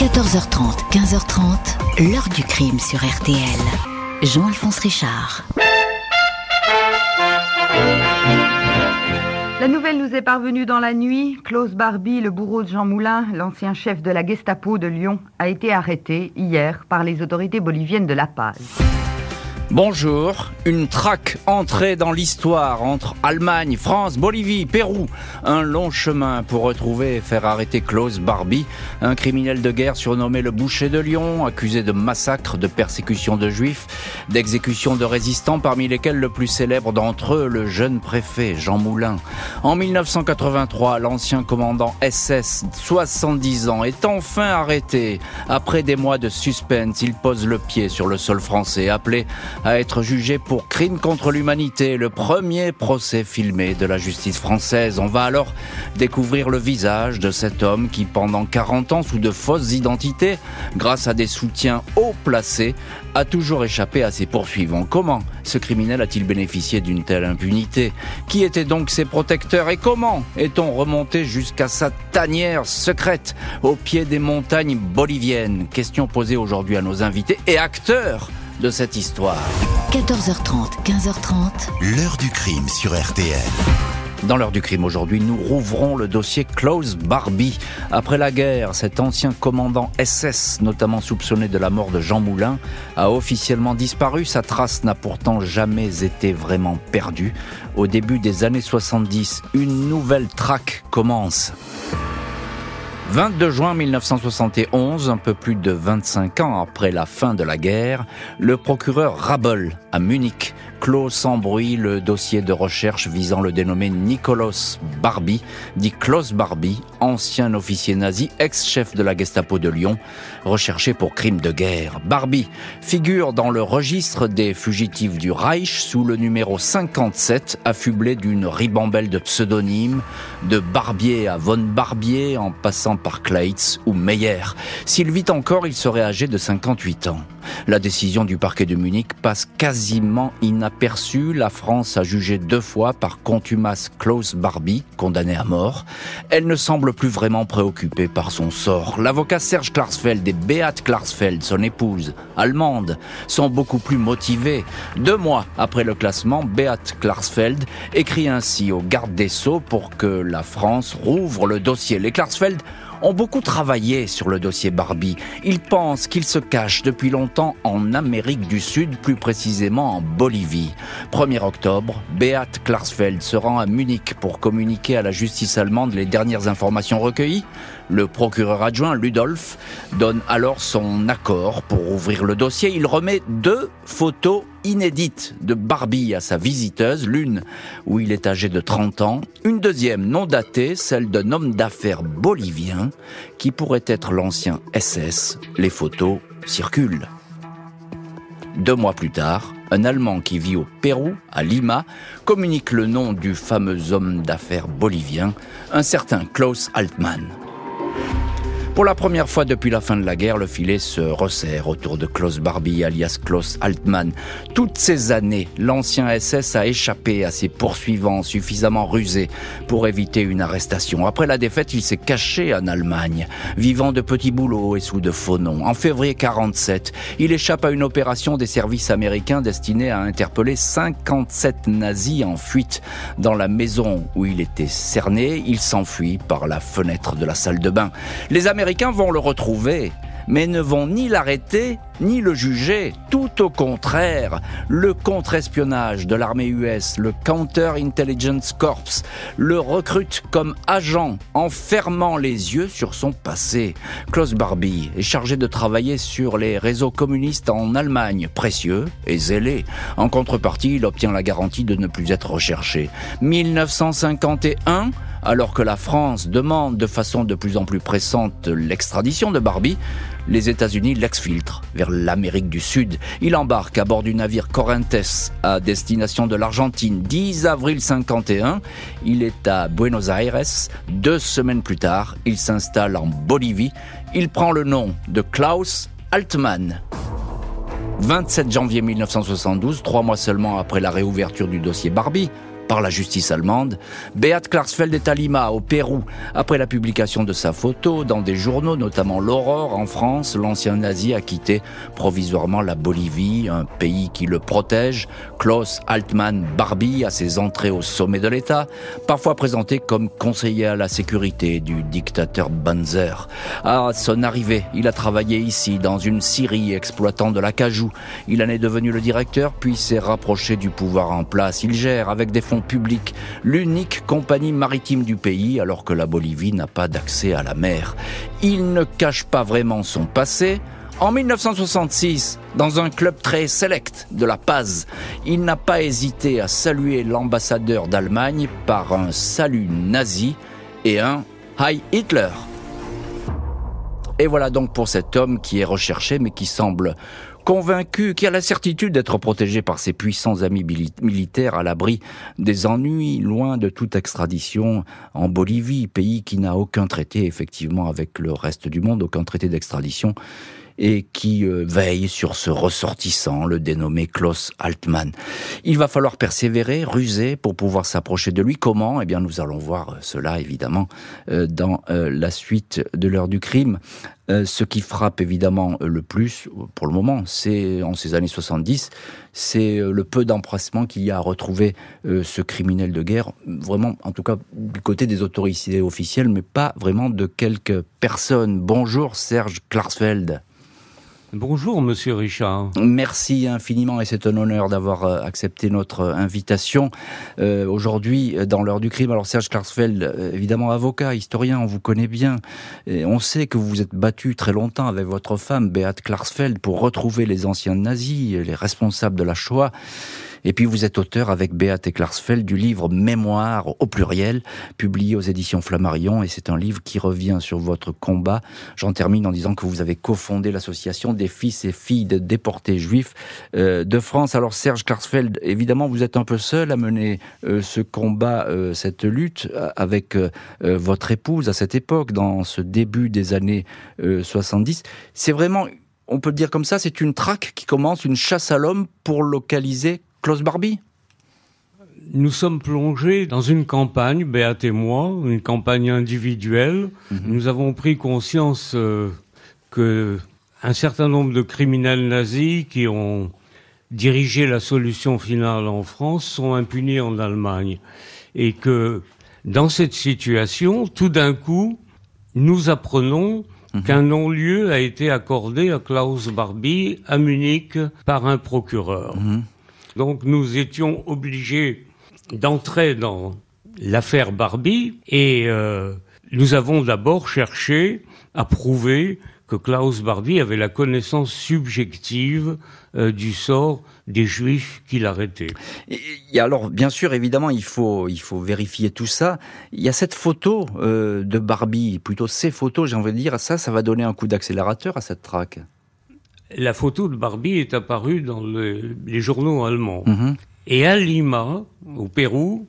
14h30, 15h30, l'heure du crime sur RTL. Jean-Alphonse Richard. La nouvelle nous est parvenue dans la nuit. Klaus Barbie, le bourreau de Jean Moulin, l'ancien chef de la Gestapo de Lyon, a été arrêté hier par les autorités boliviennes de La Paz. Bonjour, une traque entrée dans l'histoire entre Allemagne, France, Bolivie, Pérou. Un long chemin pour retrouver et faire arrêter Klaus Barbie, un criminel de guerre surnommé le boucher de Lyon, accusé de massacre, de persécution de juifs, d'exécution de résistants, parmi lesquels le plus célèbre d'entre eux, le jeune préfet Jean Moulin. En 1983, l'ancien commandant SS, 70 ans, est enfin arrêté. Après des mois de suspense, il pose le pied sur le sol français, appelé à être jugé pour crime contre l'humanité, le premier procès filmé de la justice française. On va alors découvrir le visage de cet homme qui, pendant 40 ans, sous de fausses identités, grâce à des soutiens haut placés, a toujours échappé à ses poursuivants. Comment ce criminel a-t-il bénéficié d'une telle impunité? Qui étaient donc ses protecteurs et comment est-on remonté jusqu'à sa tanière secrète au pied des montagnes boliviennes? Question posée aujourd'hui à nos invités et acteurs de cette histoire. 14h30, 15h30. L'heure du crime sur RTL. Dans l'heure du crime aujourd'hui, nous rouvrons le dossier Klaus Barbie. Après la guerre, cet ancien commandant SS, notamment soupçonné de la mort de Jean Moulin, a officiellement disparu. Sa trace n'a pourtant jamais été vraiment perdue. Au début des années 70, une nouvelle traque commence. 22 juin 1971, un peu plus de 25 ans après la fin de la guerre, le procureur Rabel à Munich clôt sans bruit le dossier de recherche visant le dénommé Nicolas Barbie, dit Klaus Barbie, ancien officier nazi, ex-chef de la Gestapo de Lyon, recherché pour crime de guerre. Barbie figure dans le registre des fugitifs du Reich sous le numéro 57, affublé d'une ribambelle de pseudonymes, de Barbier à Von Barbier, en passant par Kleitz ou Meyer. S'il vit encore, il serait âgé de 58 ans. La décision du parquet de Munich passe quasiment inaperçue. La France a jugé deux fois par contumace Klaus Barbie, condamné à mort. Elle ne semble plus vraiment préoccupée par son sort. L'avocat Serge Klarsfeld et Beat Klarsfeld, son épouse, allemande, sont beaucoup plus motivés. Deux mois après le classement, Beat Klarsfeld écrit ainsi au garde des Sceaux pour que la France rouvre le dossier. Les Klarsfeld ont beaucoup travaillé sur le dossier Barbie. Ils pensent qu'il se cache depuis longtemps en Amérique du Sud, plus précisément en Bolivie. 1er octobre, Beat Klarsfeld se rend à Munich pour communiquer à la justice allemande les dernières informations recueillies. Le procureur adjoint Ludolf donne alors son accord pour ouvrir le dossier. Il remet deux photos inédites de Barbie à sa visiteuse, l'une où il est âgé de 30 ans, une deuxième non datée, celle d'un homme d'affaires bolivien qui pourrait être l'ancien SS. Les photos circulent. Deux mois plus tard, un Allemand qui vit au Pérou, à Lima, communique le nom du fameux homme d'affaires bolivien, un certain Klaus Altmann. Pour la première fois depuis la fin de la guerre, le filet se resserre autour de Klaus Barbie, alias Klaus Altmann. Toutes ces années, l'ancien SS a échappé à ses poursuivants suffisamment rusés pour éviter une arrestation. Après la défaite, il s'est caché en Allemagne, vivant de petits boulots et sous de faux noms. En février 47, il échappe à une opération des services américains destinée à interpeller 57 nazis en fuite dans la maison où il était cerné. Il s'enfuit par la fenêtre de la salle de bain. Les Américains vont le retrouver, mais ne vont ni l'arrêter ni le juger. Tout au contraire, le contre-espionnage de l'armée US, le Counter-Intelligence Corps, le recrute comme agent en fermant les yeux sur son passé. Klaus Barbie est chargé de travailler sur les réseaux communistes en Allemagne, précieux et zélé. En contrepartie, il obtient la garantie de ne plus être recherché. 1951, alors que la France demande de façon de plus en plus pressante l'extradition de Barbie, les États-Unis l'exfiltrent vers l'Amérique du Sud. Il embarque à bord du navire Corrientes à destination de l'Argentine. 10 avril 51, il est à Buenos Aires. Deux semaines plus tard, il s'installe en Bolivie. Il prend le nom de Klaus Altmann. 27 janvier 1972, trois mois seulement après la réouverture du dossier Barbie, par la justice allemande. Beat Klarsfeld est à au Pérou. Après la publication de sa photo dans des journaux, notamment l'Aurore en France, l'ancien nazi a quitté provisoirement la Bolivie, un pays qui le protège. Klaus Altmann Barbie a ses entrées au sommet de l'État, parfois présenté comme conseiller à la sécurité du dictateur Banzer. À son arrivée, il a travaillé ici, dans une Syrie exploitant de l'acajou. Il en est devenu le directeur, puis s'est rapproché du pouvoir en place. Il gère, avec des fonds publics, l'unique compagnie maritime du pays, alors que la Bolivie n'a pas d'accès à la mer. Il ne cache pas vraiment son passé. En 1966, dans un club très select de la Paz, il n'a pas hésité à saluer l'ambassadeur d'Allemagne par un salut nazi et un Hi Hitler. Et voilà donc pour cet homme qui est recherché mais qui semble convaincu, qui a la certitude d'être protégé par ses puissants amis militaires à l'abri des ennuis, loin de toute extradition en Bolivie, pays qui n'a aucun traité effectivement avec le reste du monde, aucun traité d'extradition et qui euh, veille sur ce ressortissant, le dénommé Klaus Altmann. Il va falloir persévérer, ruser pour pouvoir s'approcher de lui. Comment? Eh bien, nous allons voir cela évidemment euh, dans euh, la suite de l'heure du crime. Ce qui frappe évidemment le plus, pour le moment, c'est en ces années 70, c'est le peu d'empressement qu'il y a à retrouver ce criminel de guerre, vraiment, en tout cas, du côté des autorités officielles, mais pas vraiment de quelques personnes. Bonjour Serge Klarsfeld. Bonjour, monsieur Richard. Merci infiniment et c'est un honneur d'avoir euh, accepté notre invitation euh, aujourd'hui euh, dans l'heure du crime. Alors Serge Klarsfeld, évidemment avocat, historien, on vous connaît bien. Et on sait que vous vous êtes battu très longtemps avec votre femme, Beat Klarsfeld, pour retrouver les anciens nazis, les responsables de la Shoah. Et puis vous êtes auteur avec Beate Klarsfeld du livre Mémoire au pluriel, publié aux éditions Flammarion, et c'est un livre qui revient sur votre combat. J'en termine en disant que vous avez cofondé l'association des fils et filles de déportés juifs euh, de France. Alors Serge Klarsfeld, évidemment, vous êtes un peu seul à mener euh, ce combat, euh, cette lutte avec votre épouse à cette époque, dans ce début des années 70. C'est vraiment on peut le dire comme ça, c'est une traque qui commence, une chasse à l'homme pour localiser Klaus Barbie nous sommes plongés dans une campagne, Béat et moi, une campagne individuelle. Mhm. Nous avons pris conscience euh, que un certain nombre de criminels nazis qui ont dirigé la solution finale en France sont impunis en Allemagne. Et que dans cette situation, tout d'un coup, nous apprenons mhm. qu'un non-lieu a été accordé à Klaus Barbie à Munich par un procureur. Mhm. Donc nous étions obligés d'entrer dans l'affaire Barbie et euh, nous avons d'abord cherché à prouver que Klaus Barbie avait la connaissance subjective euh, du sort des juifs qu'il arrêtait. Alors, bien sûr, évidemment, il faut, il faut vérifier tout ça. Il y a cette photo euh, de Barbie, plutôt ces photos, j'ai envie de dire, ça, ça va donner un coup d'accélérateur à cette traque la photo de Barbie est apparue dans les journaux allemands. Mhm. Et à Lima, au Pérou,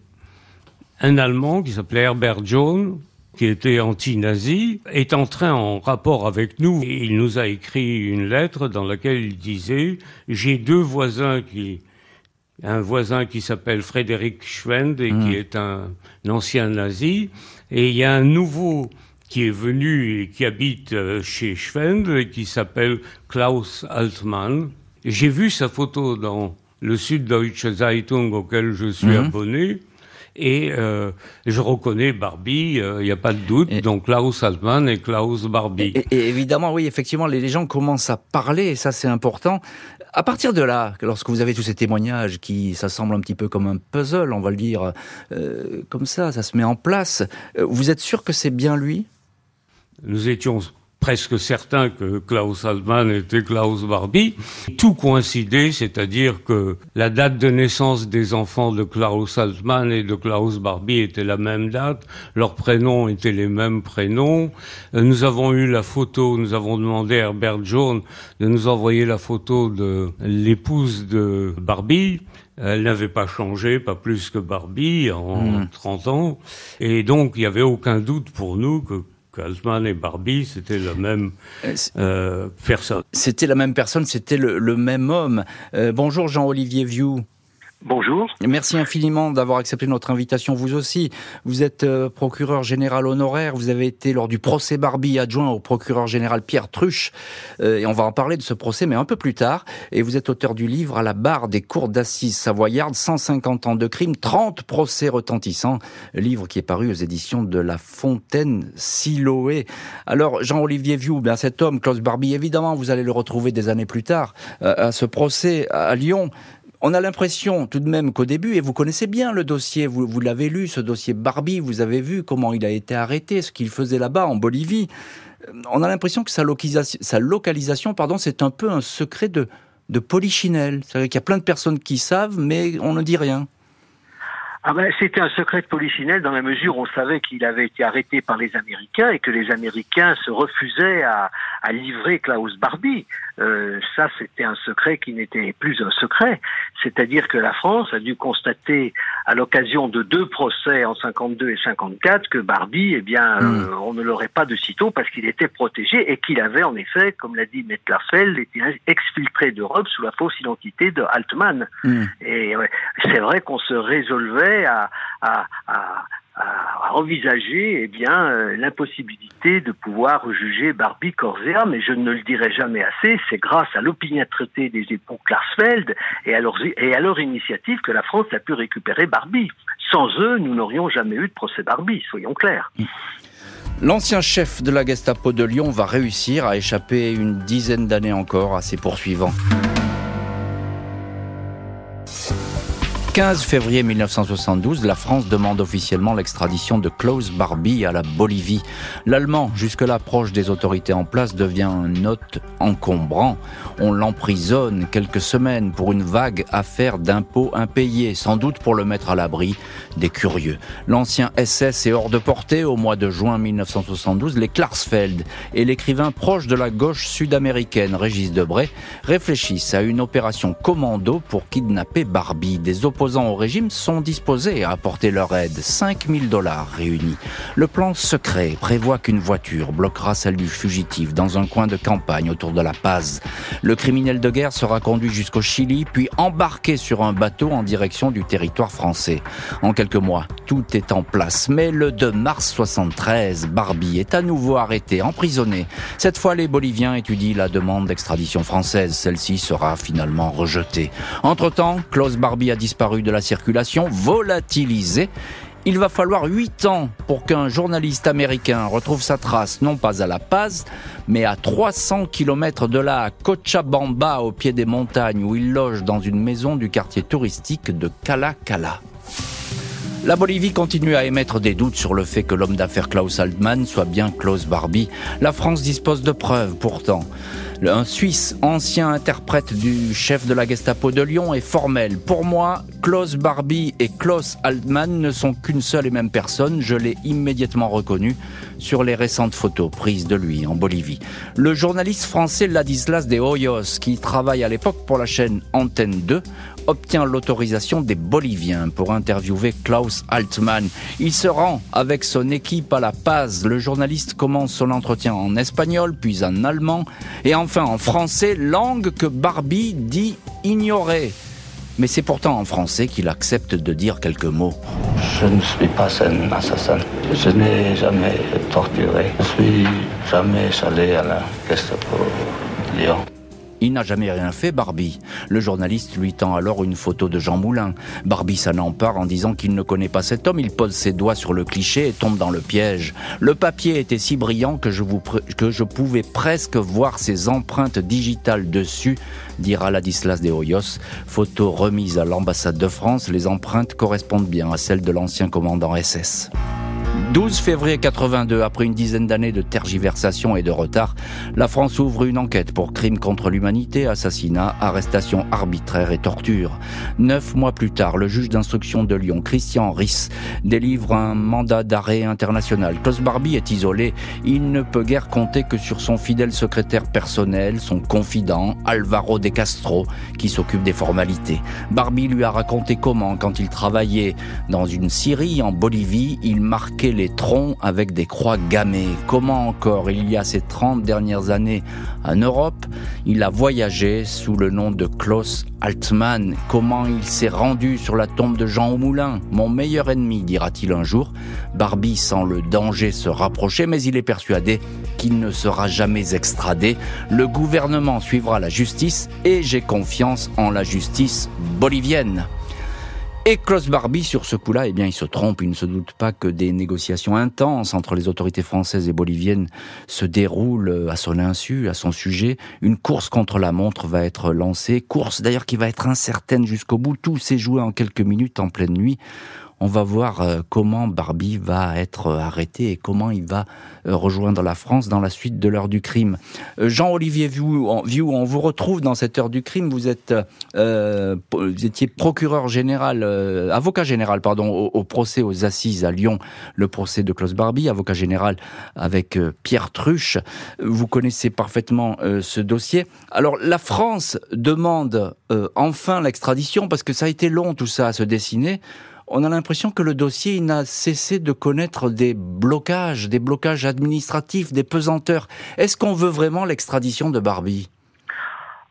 un Allemand qui s'appelait Herbert John, qui était anti-nazi, est entré en rapport avec nous. Et il nous a écrit une lettre dans laquelle il disait J'ai deux voisins qui. Un voisin qui s'appelle Frédéric Schwend et qui mhm. est un ancien nazi. Et il y a un nouveau qui est venu et qui habite euh, chez Schwend et qui s'appelle Klaus Altmann. J'ai vu sa photo dans le Süddeutsche Zeitung auquel je suis mhm. abonné. Et euh, je reconnais Barbie, euh, il n'y a pas de doute, donc Klaus Altmann et Klaus Barbie. Et, évidemment, oui, effectivement, les, gens commencent à parler, et ça c'est important. À partir de là, lorsque vous avez tous ces témoignages qui, ça semble un petit peu comme un puzzle, on va le dire comme ça, ça se met en place, vous êtes sûr que c'est bien lui? Nous étions presque certains que Klaus Altmann était Klaus Barbie. Tout coïncidait, c'est-à-dire que la date de naissance des enfants de Klaus Altmann et de Klaus Barbie était la même date, leurs prénoms étaient les mêmes prénoms. Euh, nous avons eu la photo, nous avons demandé à Herbert Jones de nous envoyer la photo de l'épouse de Barbie. Elle n'avait pas changé, pas plus que Barbie en 30 hmm. ans. Et donc, il n'y avait aucun doute pour nous que Altman et Barbie, c'était la même euh, euh, personne. C'était la même personne, c'était le, même homme. Euh, bonjour Jean-Olivier Vieux. Bonjour. Merci infiniment d'avoir accepté notre invitation, vous aussi. Vous êtes euh, procureur général honoraire, vous avez été lors du procès Barbie adjoint au procureur général Pierre Truche, euh, et on va en parler de ce procès, mais un peu plus tard. Et vous êtes auteur du livre À la barre des cours d'assises savoyardes, 150 ans de crime, 30 procès retentissants, livre qui est paru aux éditions de La Fontaine Siloé. Alors, Jean-Olivier Vieux, bien cet homme, Klaus Barbie, évidemment, vous allez le retrouver des années plus tard, euh, à ce procès à Lyon. On a l'impression tout de même qu'au début, et vous connaissez bien le dossier, vous, l'avez lu, ce dossier Barbie, vous avez vu comment il a été arrêté, ce qu'il faisait là-bas en Bolivie. Euh, on a l'impression que sa localisation, sa localisation pardon, c'est un peu un secret de, de polichinelle. C'est-à-dire qu'il y a plein de personnes qui savent, mais on ne dit rien. Ah ben, c'était un secret de polichinelle dans la mesure où on savait qu'il avait été arrêté par les Américains et que les Américains se refusaient à, à livrer Klaus Barbie. Euh, ça, c'était un secret qui n'était plus un secret. C'est-à-dire que la France a dû constater, à l'occasion de deux procès en 52 et 54, que Barbie, eh bien, hmm. euh, on ne l'aurait pas de sitôt parce qu'il était protégé et qu'il avait, en effet, comme l'a dit Mettersfeld, été exfiltré d'Europe sous la fausse identité de Altman. Hmm. Et c'est vrai qu'on se résolvait à, à, à à, envisager eh bien euh, l'impossibilité de pouvoir juger Barbie Corsia, mais je ne le dirai jamais assez, c'est grâce à l'opiniâtreté des époux Klarsfeld et à, leur, et à leur initiative que la France a pu récupérer Barbie. Sans eux, nous n'aurions jamais eu de procès Barbie, soyons clairs. L'ancien chef de la Gestapo de Lyon va réussir à échapper une dizaine d'années encore à ses poursuivants. 15 février 1972, la France demande officiellement l'extradition de Klaus Barbie à la Bolivie. L'Allemand, jusque-là proche des autorités en place, devient un hôte encombrant. On l'emprisonne quelques semaines pour une vague affaire d'impôts impayés, sans doute pour le mettre à l'abri des curieux. L'ancien SS est hors de portée au mois de juin 1972. Les Klarsfeld et l'écrivain proche de la gauche sud-américaine, Régis Debray, réfléchissent à une opération commando pour kidnapper Barbie. Des opposants au régime sont disposés à apporter leur aide. 5000 dollars réunis. Le plan secret prévoit qu'une voiture bloquera celle du fugitif dans un coin de campagne autour de la Paz. Le criminel de guerre sera conduit jusqu'au Chili, puis embarqué sur un bateau en direction du territoire français. En quelques mois, tout est en place. Mais le 2 mars 73, Barbie est à nouveau arrêté, emprisonné. Cette fois, les Boliviens étudient la demande d'extradition française. Celle-ci sera finalement rejetée. Entre-temps, Klaus Barbie a disparu de la circulation, volatilisé. Il va falloir huit ans pour qu'un journaliste américain retrouve sa trace, non pas à La Paz, mais à 300 km de là, à Cochabamba, au pied des montagnes, où il loge dans une maison du quartier touristique de Cala Cala. La Bolivie continue à émettre des doutes sur le fait que l'homme d'affaires Klaus Altman soit bien Klaus Barbie. La France dispose de preuves pourtant. Un Suisse, ancien interprète du chef de la Gestapo de Lyon, est formel. Pour moi, Klaus Barbie et Klaus Altman ne sont qu'une seule et même personne. Je l'ai immédiatement reconnu sur les récentes photos prises de lui en Bolivie. Le journaliste français Ladislas de Hoyos, qui travaille à l'époque pour la chaîne Antenne 2, obtient l'autorisation des Boliviens pour interviewer Klaus Altman. Il se rend avec son équipe à La Paz. Le journaliste commence son entretien en espagnol, puis en allemand, et enfin en français, langue que Barbie dit ignorer. Mais c'est pourtant en français qu'il accepte de dire quelques mots. Je ne suis pas un assassin. Je n'ai jamais torturé. Je suis jamais allé à la Gestapo Lyon. Il n'a jamais rien fait, Barbie. Le journaliste lui tend alors une photo de Jean Moulin. Barbie s'en empare en disant qu'il ne connaît pas cet homme. Il pose ses doigts sur le cliché et tombe dans le piège. Le papier était si brillant que je, pouvais presque voir ses empreintes digitales dessus, dira Ladislas de Hoyos. Photo remise à l'ambassade de France. Les empreintes correspondent bien à celles de l'ancien commandant SS. 12 février 82, après une dizaine d'années de tergiversation et de retard, la France ouvre une enquête pour crimes contre l'humanité, assassinat, arrestation arbitraire et torture. Neuf mois plus tard, le juge d'instruction de Lyon, Christian Riss, délivre un mandat d'arrêt international. Klaus Barbie est isolé. Il ne peut guère compter que sur son fidèle secrétaire personnel, son confident, Alvaro de Castro, qui s'occupe des formalités. Barbie lui a raconté comment, quand il travaillait dans une Syrie, en Bolivie, il marquait les troncs avec des croix gammées. Comment encore il y a ces 30 dernières années en Europe, il a voyagé sous le nom de Klaus Altmann. Comment il s'est rendu sur la tombe de Jean Moulin? Mon meilleur ennemi, dira-t-il un jour. Barbie sent le danger se rapprocher, mais il est persuadé qu'il ne sera jamais extradé. Le gouvernement suivra la justice et j'ai confiance en la justice bolivienne. Et Klaus Barbie, sur ce coup-là, eh bien, il se trompe. Il ne se doute pas que des négociations intenses entre les autorités françaises et boliviennes se déroulent à son insu, à son sujet. Une course contre la montre va être lancée. Course d'ailleurs qui va être incertaine jusqu'au bout. Tout s'est joué en quelques minutes en pleine nuit on va voir euh, comment Barbie va être euh, arrêté et comment il va euh, rejoindre la France dans la suite de l'heure du crime. Jean-Olivier Vieux, on vous retrouve dans cette heure du crime. Vous êtes, vous étiez procureur général, avocat général, pardon, au, procès aux assises à Lyon, le procès de Klaus Barbie, avocat général avec Pierre Truche. Vous connaissez parfaitement ce dossier. Alors, la France demande enfin l'extradition parce que ça a été long tout ça à se dessiner on a l'impression que le dossier n'a cessé de connaître des blocages, des blocages administratifs, des pesanteurs. Est-ce qu'on veut vraiment l'extradition de Barbie?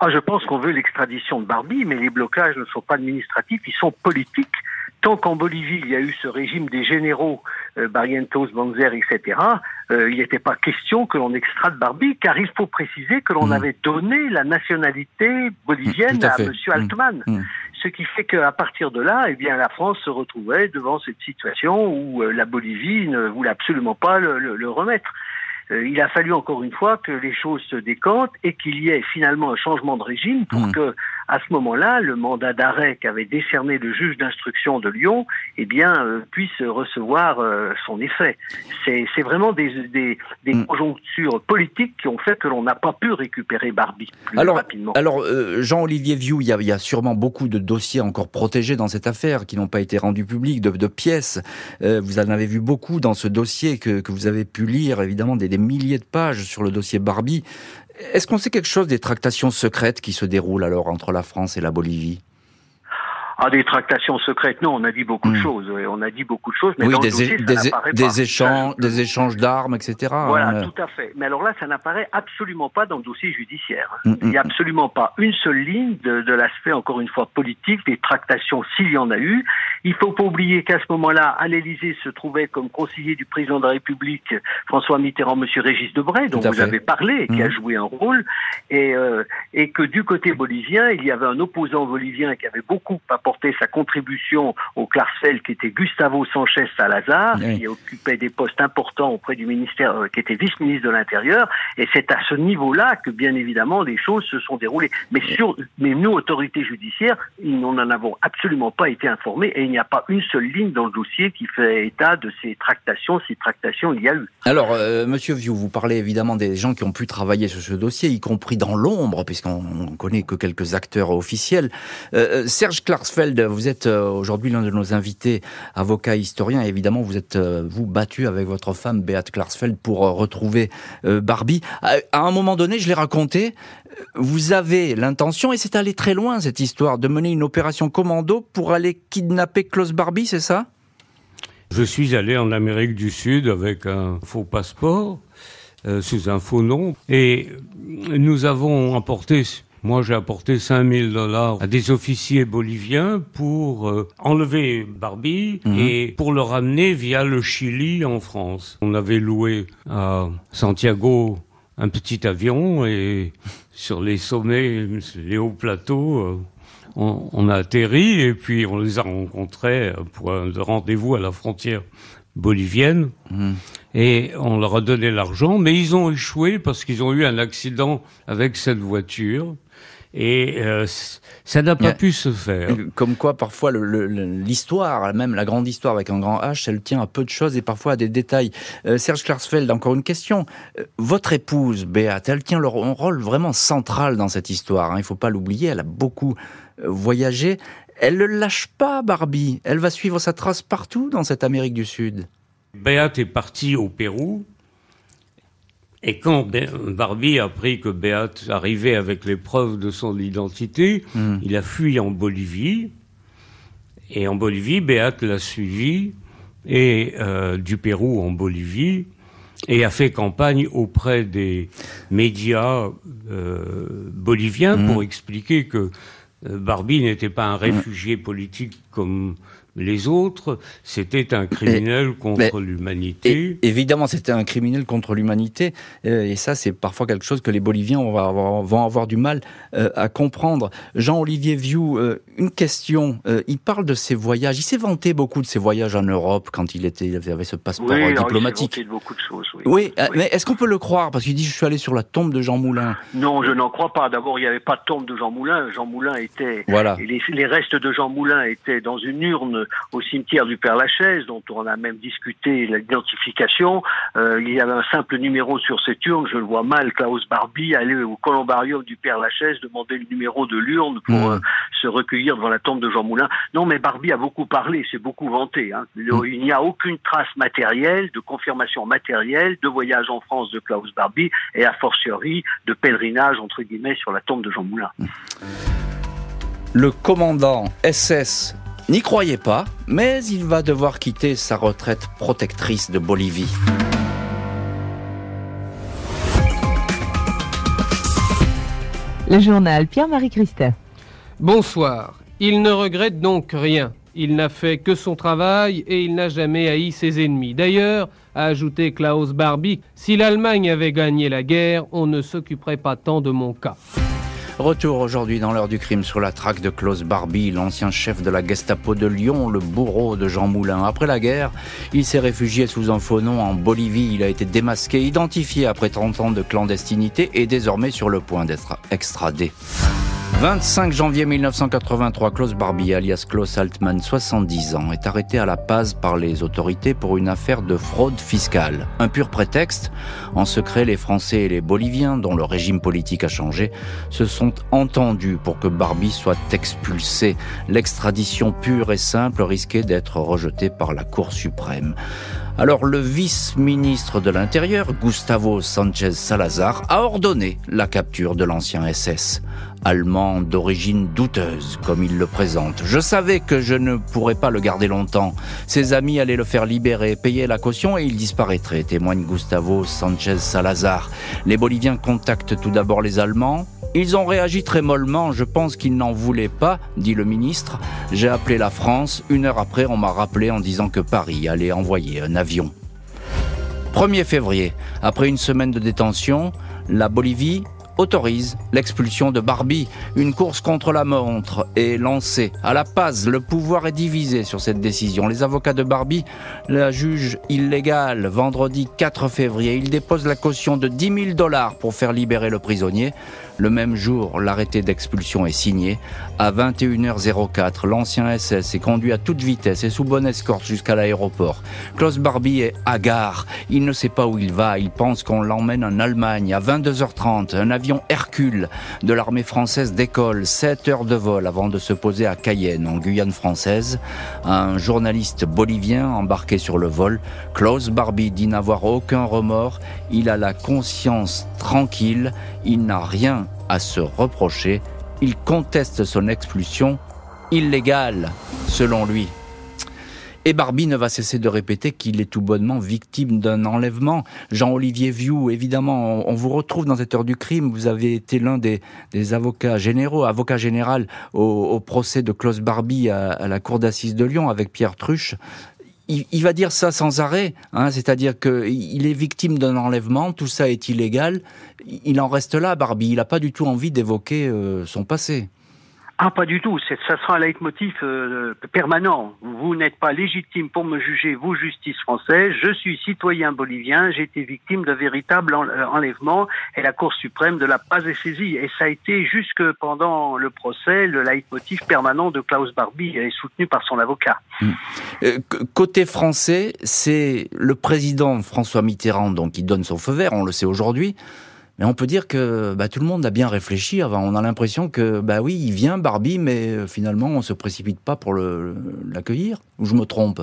Ah, je pense qu'on veut l'extradition de Barbie, mais les blocages ne sont pas administratifs, ils sont politiques. Tant qu'en Bolivie, il y a eu ce régime des généraux, euh, Barrientos, Banzer, etc., euh, il n'était pas question que l'on extrade Barbie, car il faut préciser que l'on mmh. avait donné la nationalité bolivienne à, M. Mmh. Altman. Mmh ce qui fait qu'à partir de là, eh bien, la France se retrouvait devant cette situation où euh, la Bolivie ne voulait absolument pas le remettre. Euh, il a fallu encore une fois que les choses se décantent et qu'il y ait finalement un changement de régime pour mmh. que, à ce moment-là, le mandat d'arrêt qu'avait décerné le juge d'instruction de Lyon, eh bien, euh, puisse recevoir euh, son effet. C'est vraiment des, des, des mmh. conjonctures politiques qui ont fait que l'on n'a pas pu récupérer Barbie plus alors, rapidement. Alors, Jean-Olivier Vieux, il y, a, il y, a, sûrement beaucoup de dossiers encore protégés dans cette affaire qui n'ont pas été rendus publics, de, de pièces. vous en avez vu beaucoup dans ce dossier que, que vous avez pu lire, évidemment, des, des milliers de pages sur le dossier Barbie. Est-ce qu'on sait quelque chose des tractations secrètes qui se déroulent alors entre la France et la Bolivie? Ah, des tractations secrètes, non, on a dit beaucoup de hmm. choses. On a dit beaucoup de choses, mais oui, des, des, échanges, des échanges d'armes, etc. Voilà, hein. tout à fait. Mais alors là, ça n'apparaît absolument pas dans le dossier judiciaire. Hmm, Il n'y a hmm, absolument pas une seule ligne de, de l'aspect, encore une fois, politique, des tractations, s'il y en a eu. Il faut pas oublier qu'à ce moment-là, à l'Élysée se trouvait comme conseiller du président de la République François Mitterrand, Monsieur Régis Debray, dont vous avez parlé, qui a joué un rôle, et, euh, et que du côté bolivien, il y avait un opposant bolivien qui avait beaucoup apporté sa contribution au Clarcel, qui était Gustavo Sanchez Salazar, qui occupait des postes importants auprès du ministère, euh, qui était vice-ministre de l'Intérieur. Et c'est à ce niveau-là que, bien évidemment, les choses se sont déroulées. Mais sur, mais nous, autorités judiciaires, nous n'en avons absolument pas été informés et il n'y a pas une seule ligne dans le dossier qui fait état de ces tractations. Ces tractations, il y a eu. Alors, euh, Monsieur Vieux, vous parlez évidemment des gens qui ont pu travailler sur ce dossier, y compris dans l'ombre, puisqu'on ne connaît que quelques acteurs officiels. Euh, Serge Klarsfeld vous êtes euh, aujourd'hui l'un de nos invités, avocat historien. évidemment, vous êtes euh, vous battu avec votre femme Beat Klarsfeld pour euh, retrouver Barbie. À un moment donné, je l'ai raconté, vous avez l'intention, et c'est allé très loin cette histoire, de mener une opération commando pour aller kidnapper Klaus Barbie, c'est ça? Je suis allé en Amérique du Sud avec un faux passeport, sous un faux nom, et nous avons emporté moi, j'ai apporté 5000 dollars à des officiers boliviens pour euh, enlever Barbie mhm. et pour le ramener via le Chili en France. On avait loué à Santiago un petit avion et sur les sommets, les hauts plateaux, euh, on, a atterri et puis on les a rencontrés pour un rendez-vous à la frontière bolivienne mhm. et on leur a donné l'argent, mais ils ont échoué parce qu'ils ont eu un accident avec cette voiture et euh, ça n'a pas pu se faire. Comme quoi, parfois, l'histoire, même la grande histoire avec un grand H, elle tient à peu de choses et parfois à des détails. Euh, Serge Klarsfeld, encore une question. Euh, votre épouse, Béat, elle tient un rôle vraiment central dans cette histoire. Hein, il ne faut pas l'oublier, elle a beaucoup voyagé. Elle ne lâche pas, Barbie. Elle va suivre sa trace partout dans cette Amérique du Sud. Béat est partie au Pérou et quand Barbie a appris que Beat arrivait avec les preuves de son identité, hmm. il a fui en Bolivie. Et en Bolivie, Beat l'a suivi et euh, du Pérou en Bolivie et a fait campagne auprès des médias euh, boliviens mmh. pour expliquer que euh, Barbie n'était pas un réfugié politique comme les autres, c'était un criminel contre l'humanité. Évidemment, c'était un criminel contre l'humanité. Euh, et ça, c'est parfois quelque chose que les Boliviens vont avoir, vont avoir du mal euh, à comprendre. Jean-Olivier Vieux, euh, une question. il parle de ses voyages. Il s'est vanté beaucoup de ses voyages en Europe quand il, était, il avait ce passeport oui, diplomatique. il de beaucoup de choses. Oui, oui, mais est-ce qu'on peut le croire? Parce qu'il dit Je suis allé sur la tombe de Jean Moulin. Non, je n'en crois pas. D'abord, il n'y avait pas de tombe de Jean Moulin. Jean Moulin était. Voilà. Les, les restes de Jean Moulin étaient dans une urne au cimetière du Père Lachaise, dont on a même discuté l'identification. Euh, il y avait un simple numéro sur cette urne. Je le vois mal, Klaus Barbie, aller au columbarium du Père Lachaise, demander le numéro de l'urne pour mmh. euh, se recueillir devant la tombe de Jean Moulin. Non, mais Barbie a beaucoup parlé, c'est beaucoup vanté. Hein. Mmh. Il n'y a aucune trace matérielle, de confirmation matérielle, de voyage en France de Klaus Barbie et a fortiori de pèlerinage, entre guillemets, sur la tombe de Jean Moulin. Le commandant SS n'y croyez pas, mais il va devoir quitter sa retraite protectrice de Bolivie. Le journal Pierre-Marie Christin. Bonsoir. Il ne regrette donc rien. Il n'a fait que son travail et il n'a jamais haï ses ennemis. D'ailleurs, a ajouté Klaus Barbie, si l'Allemagne avait gagné la guerre, on ne s'occuperait pas tant de mon cas. Retour aujourd'hui dans l'heure du crime sur la traque de Klaus Barbie, l'ancien chef de la Gestapo de Lyon, le bourreau de Jean Moulin. Après la guerre, il s'est réfugié sous un faux nom en Bolivie. Il a été démasqué, identifié après 30 ans de clandestinité et désormais sur le point d'être extradé. 25 janvier 1983, Klaus Barbie, alias Klaus Altmann, 70 ans, est arrêté à La Paz par les autorités pour une affaire de fraude fiscale. Un pur prétexte. En secret, les Français et les Boliviens, dont le régime politique a changé, se sont entendus pour que Barbie soit expulsé. L'extradition pure et simple risquait d'être rejetée par la Cour suprême. Alors le vice-ministre de l'Intérieur, Gustavo Sanchez Salazar, a ordonné la capture de l'ancien SS allemand d'origine douteuse, comme il le présente. Je savais que je ne pourrais pas le garder longtemps. Ses amis allaient le faire libérer, payer la caution et il disparaîtrait, témoigne Gustavo Sanchez Salazar. Les Boliviens contactent tout d'abord les Allemands, ils ont réagi très mollement, je pense qu'ils n'en voulaient pas, dit le ministre. J'ai appelé la France, une heure après on m'a rappelé en disant que Paris allait envoyer un avion. 1er février, après une semaine de détention, la Bolivie autorise l'expulsion de Barbie. Une course contre la montre est lancée. À la Paz, le pouvoir est divisé sur cette décision. Les avocats de Barbie la jugent illégale. Vendredi 4 février, ils déposent la caution de 10 000 dollars pour faire libérer le prisonnier. Le même jour, l'arrêté d'expulsion est signé. À 21h04, l'ancien SS est conduit à toute vitesse et sous bonne escorte jusqu'à l'aéroport. Klaus Barbie est hagard. Il ne sait pas où il va. Il pense qu'on l'emmène en Allemagne. À 22h30, un avion Hercule de l'armée française décolle. 7 heures de vol avant de se poser à Cayenne, en Guyane française. Un journaliste bolivien embarqué sur le vol. Klaus Barbie dit n'avoir aucun remords. Il a la conscience tranquille. Il n'a rien à se reprocher. Il conteste son expulsion illégale, selon lui. Et Barbie ne va cesser de répéter qu'il est tout bonnement victime d'un enlèvement. Jean-Olivier Vieux, évidemment, on, vous retrouve dans cette heure du crime. Vous avez été l'un des, avocats généraux, avocat général au, procès de Klaus Barbie à la cour d'assises de Lyon avec Pierre Truche il, va dire ça sans arrêt, hein, c'est-à-dire qu'il est victime d'un enlèvement, tout ça est illégal. Il en reste là, Barbie. Il n'a pas du tout envie d'évoquer euh, son passé. Ah, pas du tout. Ça sera un leitmotiv euh, permanent. Vous n'êtes pas légitime pour me juger, vous, justice française. Je suis citoyen bolivien. J'ai été victime de véritable euh, enlèvement et la Cour suprême de la pas saisie. Et ça a été jusque pendant le procès le leitmotiv permanent de Klaus Barbie et soutenu par son avocat. Hmm. Euh, côté français, c'est le président François Mitterrand donc qui donne son feu vert. On le sait aujourd'hui. Mais on peut dire que bah, tout le monde a bien réfléchi. on a l'impression que, bah oui, il vient Barbie, mais euh, finalement, on se précipite pas pour l'accueillir. Ou je me trompe?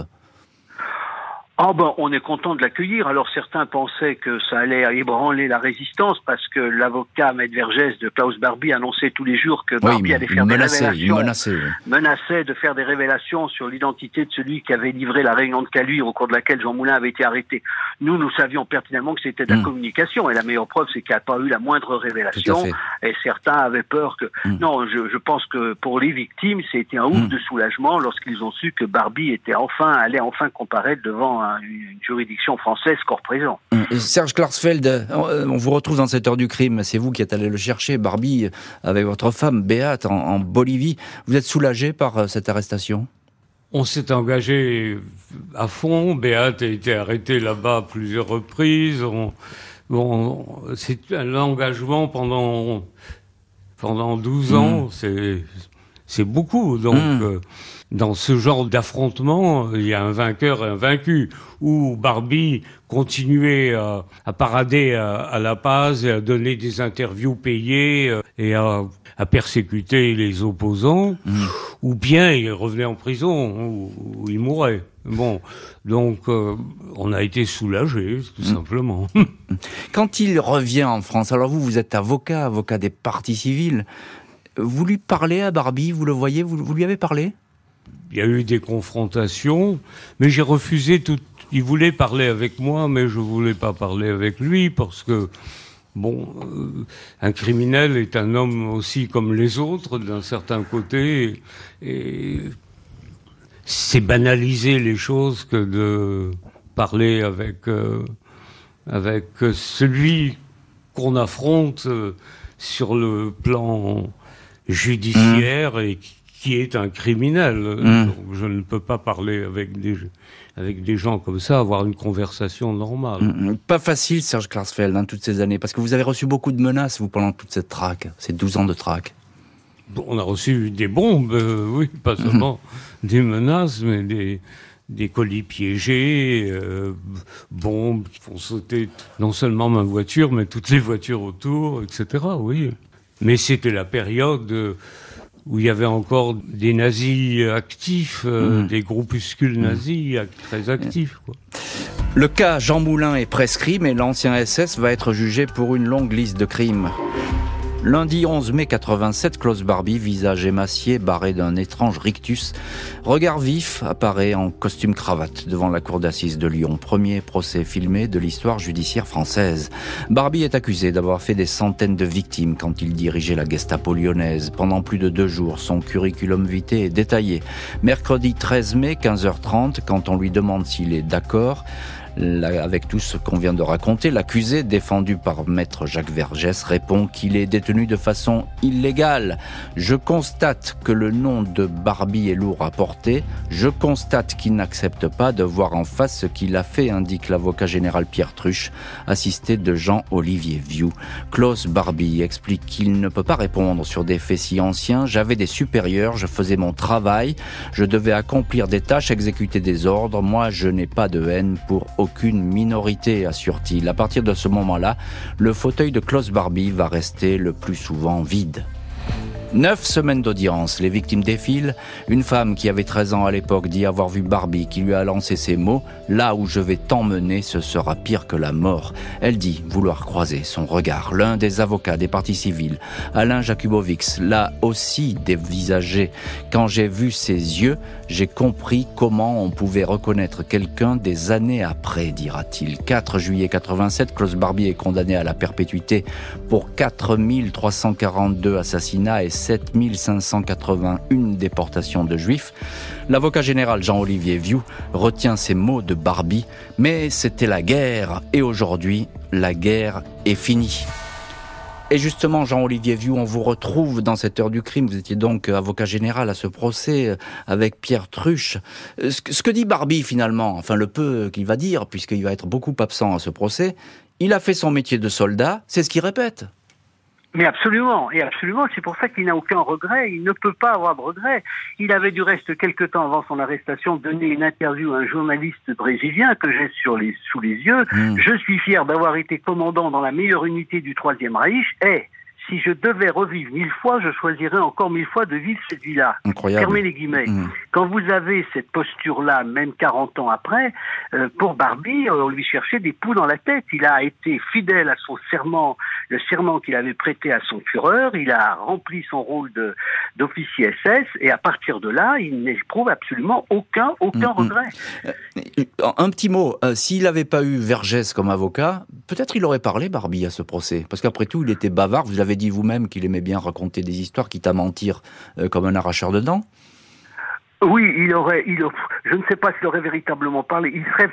Oh ben, on est content de l'accueillir. Alors certains pensaient que ça allait ébranler la résistance parce que l'avocat Medvergès de Klaus Barbie annonçait tous les jours que Barbie allait faire des révélations, menaçait, menaçait de faire des révélations sur l'identité de celui qui avait livré la réunion de Caluire au cours de laquelle Jean Moulin avait été arrêté. Nous, nous savions pertinemment que c'était de la hmm. communication et la meilleure preuve, c'est qu'il n'y a pas eu la moindre révélation et certains avaient peur que... Hmm. Non, je, je, pense que pour les victimes, c'était un ouf hmm. de soulagement lorsqu'ils ont su que Barbie était enfin, allait enfin comparaître devant une juridiction française corps présent. Serge Klarsfeld, euh, on vous retrouve dans cette heure du crime. C'est vous qui êtes allé le chercher, Barbie, avec votre femme Béate en, Bolivie. Vous êtes soulagé par euh, cette arrestation? On s'est engagé à fond. Béate a été arrêtée là-bas à plusieurs reprises. bon, c'est un engagement pendant pendant 12 ans. Mmh. C'est c'est beaucoup. Donc, mmh. euh, dans ce genre d'affrontement, il y a un vainqueur et un vaincu. Où Barbie continuait à, parader à, La Paz et à donner des interviews payées euh, et à, persécuter les opposants, mmh. ou bien il revenait en prison, ou, il mourait. Bon, donc euh, on a été soulagés, tout mmh. simplement. Quand il revient en France, alors vous, vous êtes avocat, avocat des partis civils, vous lui parlez à Barbie, vous le voyez, vous, lui avez parlé? Il y a eu des confrontations, mais j'ai refusé tout. Il voulait parler avec moi, mais je voulais pas parler avec lui parce que bon, euh, un criminel est un homme aussi comme les autres d'un certain côté, et, c'est banaliser les choses que de parler avec euh, avec celui qu'on affronte euh, sur le plan judiciaire mmh. et qui est un criminel. Mmh. Donc je ne peux pas parler avec des avec des gens comme ça, avoir une conversation normale. Mmh, pas facile, Serge Klarsfeld, hein, toutes ces années, parce que vous avez reçu beaucoup de menaces, vous, pendant toute cette traque, ces 12 ans de traque. On a reçu des bombes, euh, oui, pas seulement des menaces, mais des, des colis piégés, euh, bombes qui font sauter non seulement ma voiture, mais toutes les voitures autour, etc. Oui. Mais c'était la période euh, où il y avait encore des nazis actifs, euh, mmh. des groupuscules mmh. nazis très actifs. Quoi. Le cas Jean Moulin est prescrit, mais l'ancien SS va être jugé pour une longue liste de crimes. Lundi 11 mai 87, Klaus Barbie, visage émacié, barré d'un étrange rictus, regard vif, apparaît en costume cravate devant la cour d'assises de Lyon. Premier procès filmé de l'histoire judiciaire française. Barbie est accusé d'avoir fait des centaines de victimes quand il dirigeait la Gestapo lyonnaise. Pendant plus de deux jours, son curriculum vitae est détaillé. Mercredi 13 mai, 15h30, quand on lui demande s'il est d'accord, avec tout ce qu'on vient de raconter, l'accusé, défendu par maître Jacques Vergès, répond qu'il est détenu de façon illégale. Je constate que le nom de Barbie est lourd à porter. Je constate qu'il n'accepte pas de voir en face ce qu'il a fait, indique l'avocat général Pierre Truche, assisté de Jean-Olivier Vieux. Klaus Barbie explique qu'il ne peut pas répondre sur des faits si anciens. J'avais des supérieurs, je faisais mon travail, je devais accomplir des tâches, exécuter des ordres. Moi, je n'ai pas de haine pour aucun aucune minorité, assure-t-il. À partir de ce moment-là, le fauteuil de Klaus Barbie va rester le plus souvent vide. Neuf semaines d'audience, les victimes défilent. Une femme qui avait 13 ans à l'époque dit avoir vu Barbie qui lui a lancé ces mots « Là où je vais t'emmener, ce sera pire que la mort ». Elle dit vouloir croiser son regard. L'un des avocats des partis civils, Alain Jakubowicz, l'a aussi dévisagé. Quand j'ai vu ses yeux, j'ai compris comment on pouvait reconnaître quelqu'un des années après, dira-t-il. 4 juillet 87, Klaus Barbie est condamné à la perpétuité pour 4342 assassinats et 7581 déportations de juifs. L'avocat général Jean-Olivier Vieux retient ces mots de Barbie, mais c'était la guerre et aujourd'hui, la guerre est finie. Et justement, Jean-Olivier Vieux, on vous retrouve dans cette heure du crime. Vous étiez donc avocat général à ce procès avec Pierre Truche. Euh, ce que dit Barbie finalement, enfin le peu qu'il va dire, puisqu'il va être beaucoup absent à ce procès, il a fait son métier de soldat, c'est ce qu'il répète. Mais absolument, et absolument, c'est pour ça qu'il n'a aucun regret, il ne peut pas avoir de regret. Il avait du reste, quelque temps avant son arrestation, donné une interview à un journaliste brésilien que j'ai sur les, sous les yeux. Hmm. Je suis fier d'avoir été commandant dans la meilleure unité du Troisième Reich, et si je devais revivre mille fois, je choisirais encore mille fois de vivre cette vie-là. Incroyable. Fermez les guillemets. Mmh. Quand vous avez cette posture-là, même 40 ans après, euh, pour Barbie, euh, on lui cherchait des poux dans la tête. Il a été fidèle à son serment, le serment qu'il avait prêté à son Führer. Il a rempli son rôle de d'officier SS et à partir de là, il n'éprouve absolument aucun aucun Mmh, mmh. regret. Euh, Un petit mot, euh, s'il n'avait pas eu Vergès comme avocat, peut-être il aurait parlé Barbie à ce procès. Parce qu'après tout, il était bavard. Vous l'avez dit vous-même qu'il aimait bien raconter des histoires, quitte à mentir euh, comme un arracheur de dents. Oui, il aurait, il, je ne sais pas s'il aurait véritablement parlé. Il serait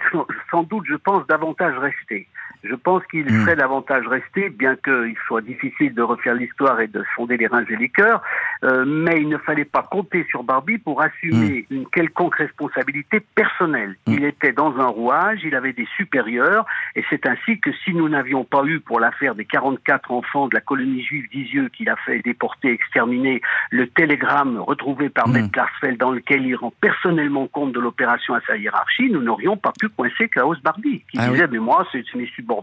sans doute, je pense, davantage resté. Je pense qu'il Hmm. serait davantage resté, bien qu'il soit difficile de refaire l'histoire et de sonder les reins et les cœurs. euh, mais il ne fallait pas compter sur Barbie pour assumer une quelconque responsabilité personnelle. Hmm. Il était dans un rouage, il avait des supérieurs, et c'est ainsi que si nous n'avions pas eu, pour l'affaire des 44 enfants de la colonie juive d'Isieux qu'il a fait déporter, exterminer, le télégramme retrouvé par Hmm. Maître Klarsfeld dans lequel il rend personnellement compte de l'opération à sa hiérarchie, nous n'aurions pas pu coincer Klaus Barbie, qui Ah oui. disait, mais moi, c'est c'est mes subordonnés,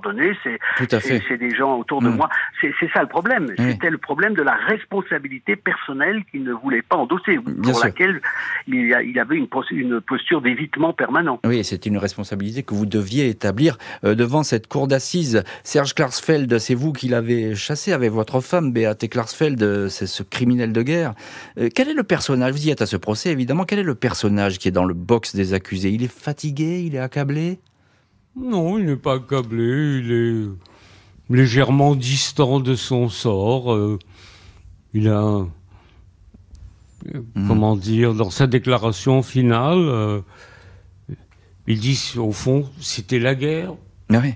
c'est des gens autour de Mm. moi. C'est ça le problème. Oui. C'était le problème de la responsabilité personnelle qu'il ne voulait pas endosser, Bien pour sûr. laquelle il, a- il avait une, pos- une posture d'évitement permanent. Oui, c'est une responsabilité que vous deviez établir euh, devant cette cour d'assises. Serge Klarsfeld, c'est vous qui l'avez chassé avec votre femme, Beate Klarsfeld, c'est ce criminel de guerre. Euh, quel est le personnage Vous y êtes à ce procès, évidemment. Quel est le personnage qui est dans le box des accusés? Il est fatigué Il est accablé? Non, il n'est pas accablé, il est légèrement distant de son sort. euh, il a, euh, Mhm. comment dire, dans sa déclaration finale, euh, il dit au fond, c'était la guerre. Oui.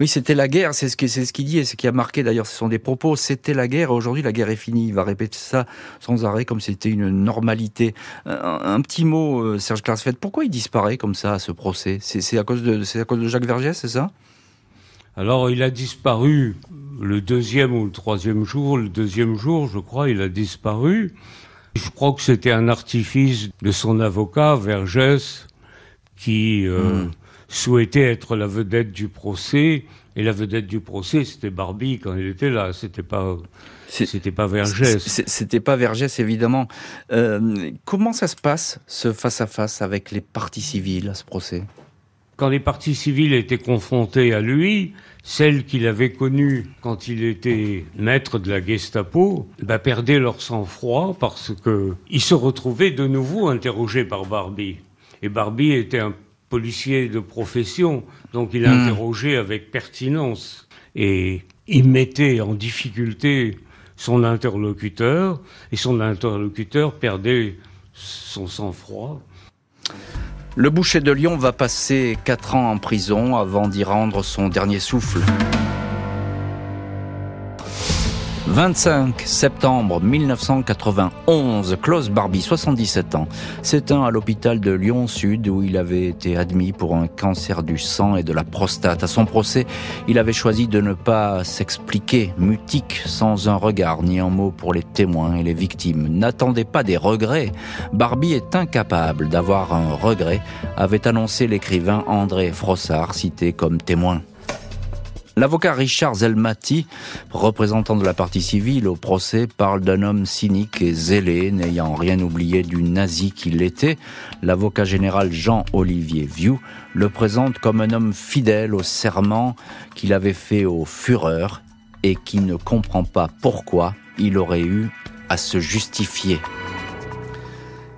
Oui, c'était la guerre, c'est ce qu'il dit et ce qui a marqué d'ailleurs, ce sont des propos. C'était la guerre, aujourd'hui la guerre est finie. Il va répéter ça sans arrêt comme c'était une normalité. Un, un petit mot, euh, Serge Klarsfeld, pourquoi il disparaît comme ça à ce procès? C'est c'est à cause de, c'est à cause de Jacques Vergès, c'est ça? Alors il a disparu le deuxième ou le troisième jour. Le deuxième jour, je crois, il a disparu. Je crois que c'était un artifice de son avocat, Vergès, qui euh, Hmm. Souhaitait être la vedette du procès. Et la vedette du procès, c'était Barbie quand il était là. C'était pas, c'était pas Vergès. C'était pas Vergès, évidemment. Euh, comment ça se passe, ce face-à-face avec les parties civiles à ce procès? Quand les parties civiles étaient confrontées à lui, celles qu'il avait connues quand il était maître de la Gestapo, bah, perdaient leur sang-froid parce que ils se retrouvaient de nouveau interrogés par Barbie. Et Barbie était un policier de profession, donc il interrogé avec pertinence et il mettait en difficulté son interlocuteur et son interlocuteur perdait son sang-froid. Le boucher de Lyon va passer 4 ans en prison avant d'y rendre son dernier souffle. 25 septembre 1991, Klaus Barbie, 77 ans, s'éteint à l'hôpital de Lyon Sud où il avait été admis pour un cancer du sang et de la prostate. À son procès, il avait choisi de ne pas s'expliquer, mutique, sans un regard ni un mot pour les témoins et les victimes. N'attendez pas des regrets. Barbie est incapable d'avoir un regret, avait annoncé l'écrivain André Frossard, cité comme témoin. L'avocat Richard Zelmati, représentant de la partie civile au procès, parle d'un homme cynique et zélé, n'ayant rien oublié du nazi qu'il était. L'avocat général Jean-Olivier Vieux le présente comme un homme fidèle au serment qu'il avait fait au Führer et qui ne comprend pas pourquoi il aurait eu à se justifier.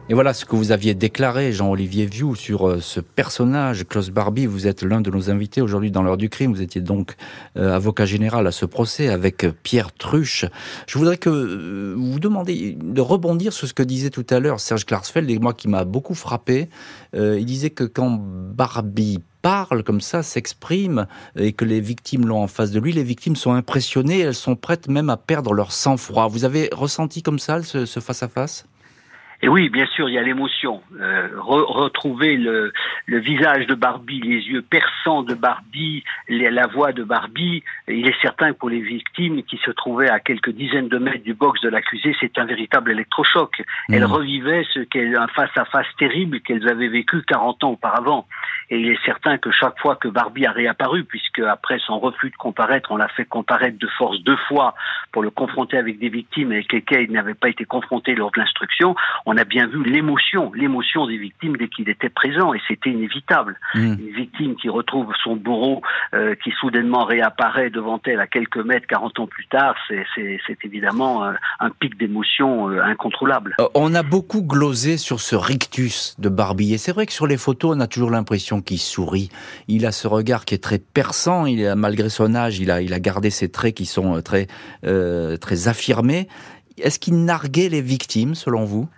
Et voilà ce que vous aviez déclaré, Jean-Olivier Vieux, sur euh, ce personnage, Klaus Barbie. Vous êtes l'un de nos invités aujourd'hui dans l'heure du crime. Vous étiez donc euh, avocat général à ce procès avec euh, Pierre Truche. Je voudrais que vous demandiez de rebondir sur ce que disait tout à l'heure Serge Klarsfeld, et moi qui m'a beaucoup frappé. Il disait que quand Barbie parle comme ça, s'exprime, et que les victimes l'ont en face de lui, les victimes sont impressionnées, elles sont prêtes même à perdre leur sang-froid. Vous avez ressenti comme ça ce ce face-à-face? Et oui, bien sûr, il y a l'émotion. Euh, retrouver le, le, visage de Barbie, les yeux perçants de Barbie, la voix de Barbie, il est certain que pour les victimes qui se trouvaient à quelques dizaines de mètres du box de l'accusé, c'est un véritable électrochoc. Mmh. Elles revivaient ce qu'elles, un face-à-face terrible qu'elles avaient vécu 40 ans auparavant. Et il est certain que chaque fois que Barbie a réapparu, puisque après son refus de comparaître, on l'a fait comparaître de force deux fois pour le confronter avec des victimes avec lesquelles il n'avait pas été confronté lors de l'instruction, on a bien vu l'émotion, l'émotion des victimes dès qu'il était présent, et c'était inévitable. Mmh. Une victime qui retrouve son bourreau, euh, qui soudainement réapparaît devant elle à quelques mètres 40 ans plus tard, c'est évidemment un, un pic d'émotion euh, incontrôlable. Euh, on a beaucoup glosé sur ce rictus de Barbie, et c'est vrai que sur les photos, on a toujours l'impression qu'il sourit. Il a ce regard qui est très perçant, il a, malgré son âge, il a, il a gardé ses traits qui sont très, très affirmés. Est-ce qu'il narguait les victimes, selon vous?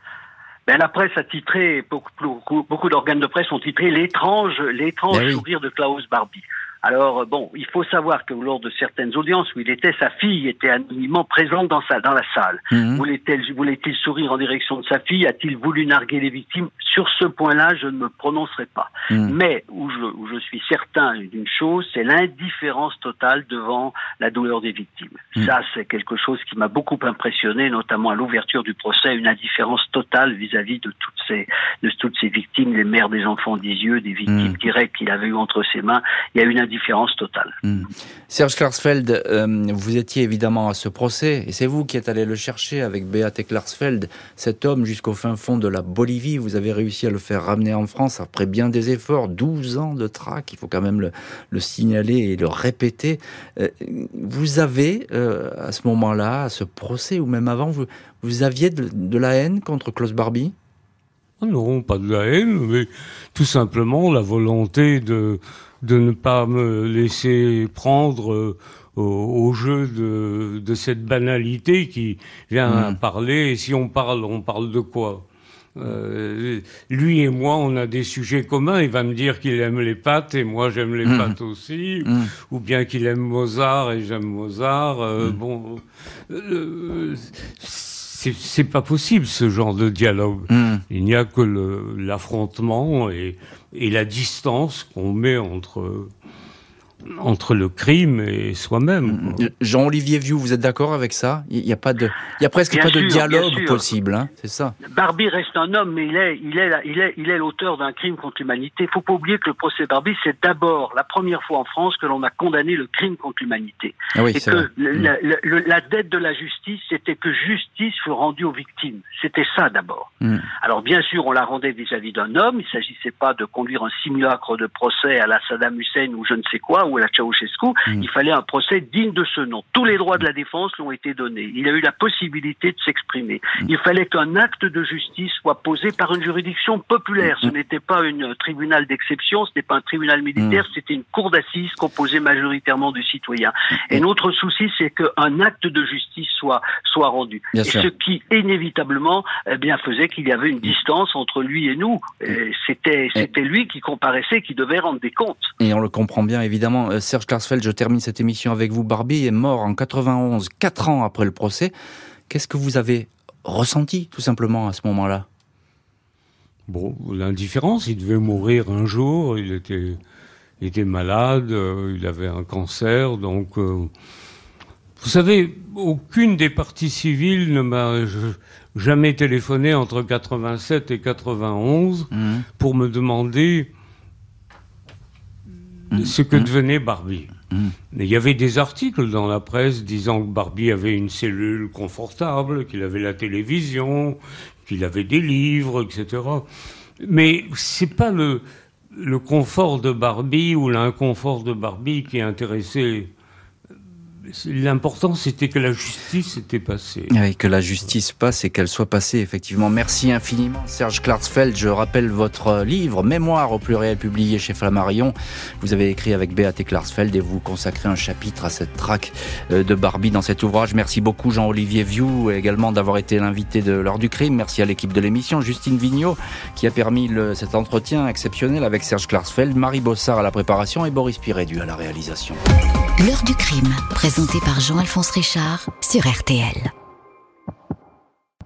Ben, la presse a titré, beaucoup, beaucoup, d'organes de presse ont titré l'étrange, l'étrange ben sourire de Klaus Barbie. Alors bon, il faut savoir que lors de certaines audiences où il était, sa fille était anonymement présente dans, sa, dans la salle. Mhm. Voulait-il voulait sourire en direction de sa fille? A-t-il voulu narguer les victimes? Sur ce point-là, je ne me prononcerai pas. Mhm. Mais où je, où je, suis certain d'une chose, c'est l'indifférence totale devant la douleur des victimes. Mhm. Ça, c'est quelque chose qui m'a beaucoup impressionné, notamment à l'ouverture du procès, une indifférence totale vis-à-vis de toutes ces de toutes ces victimes, les mères des enfants d'Isieux, des victimes directes qu'il avait eu entre ses mains. Il y a une différence totale. Hmm. Serge Klarsfeld, euh, vous étiez évidemment à ce procès, et c'est vous qui êtes allé le chercher avec Beate Klarsfeld, cet homme jusqu'au fin fond de la Bolivie. Vous avez réussi à le faire ramener en France après bien des efforts, 12 ans de traque, il faut quand même le, signaler et le répéter. Euh, vous avez, euh, à ce moment-là, à ce procès, ou même avant, vous, vous aviez de, de la haine contre Klaus Barbie? Ah non, pas de la haine, mais tout simplement la volonté de de ne pas me laisser prendre euh, au, jeu de, de, cette banalité qui vient mmh. parler. Et si on parle, on parle de quoi? Euh, lui et moi, on a des sujets communs. Il va me dire qu'il aime les pâtes et moi j'aime les mmh. pâtes aussi, mmh. ou bien qu'il aime Mozart et j'aime Mozart. Euh, bon, euh, c'est pas possible ce genre de dialogue. Il n'y a que l'affrontement et, et la distance qu'on met entre entre le crime et soi-même. Jean-Olivier Vieux, vous êtes d'accord avec ça? Il n'y a pas de, il y a presque pas de dialogue possible, hein c'est ça? Barbie reste un homme, mais il est, il est, il est, il est l'auteur d'un crime contre l'humanité. Il faut pas oublier que le procès Barbie, c'est d'abord la première fois en France que l'on a condamné le crime contre l'humanité. Ah et que la, la, dette de la justice, c'était que justice fut rendue aux victimes. C'était ça d'abord. Mm. Alors bien sûr, on la rendait vis-à-vis d'un homme. Il s'agissait pas de conduire un simulacre de procès à la Saddam Hussein ou je ne sais quoi ou à la Ceausescu, mm. il fallait un procès digne de ce nom. Tous les droits de la défense lui ont été donnés. Il a eu la possibilité de s'exprimer. Mm. Il fallait qu'un acte de justice soit posé par une juridiction populaire. Ce mm. n'était pas un tribunal d'exception, ce n'était pas un tribunal militaire, c'était une cour d'assises composée majoritairement de citoyens. Et notre souci, c'est qu'un acte de justice soit soit rendu. et ce qui inévitablement eh bien faisait qu'il y avait une distance entre lui et nous. C'était lui qui comparaissait, qui devait rendre des comptes. Et on le comprend bien évidemment. Euh, Serge Klarsfeld, je termine cette émission avec vous. Barbie est mort en 91, quatre ans après le procès. Qu'est-ce que vous avez ressenti, tout simplement, à ce moment-là? Bon, l'indifférence, il devait mourir un jour, il était, était malade, euh, il avait un cancer, donc... Euh, vous savez, aucune des parties civiles ne m'a jamais téléphoné entre 87 et 91 mmh. pour me demander Mmh. ce que mmh. devenait Barbie. Mmh. Il y avait des articles dans la presse disant que Barbie avait une cellule confortable, qu'il avait la télévision, qu'il avait des livres, etc. Mais c'est pas le, le confort de Barbie ou l'inconfort de Barbie qui intéressait L'important, c'était que la justice était passée. Oui, que la justice passe et qu'elle soit passée, effectivement. Merci infiniment, Serge Klarsfeld. Je rappelle votre livre, Mémoire au pluriel, publié chez Flammarion. Vous avez écrit avec Béaté Klarsfeld et vous consacrez un chapitre à cette traque euh, de Barbie dans cet ouvrage. Merci beaucoup, Jean-Olivier View, également d'avoir été l'invité de l'heure du crime. Merci à l'équipe de l'émission, Justine Vignot, qui a permis le, cet entretien exceptionnel avec Serge Klarsfeld, Marie Bossard à la préparation et Boris Pirédu à la réalisation. L'heure du crime, présenté par Jean-Alphonse Richard sur RTL.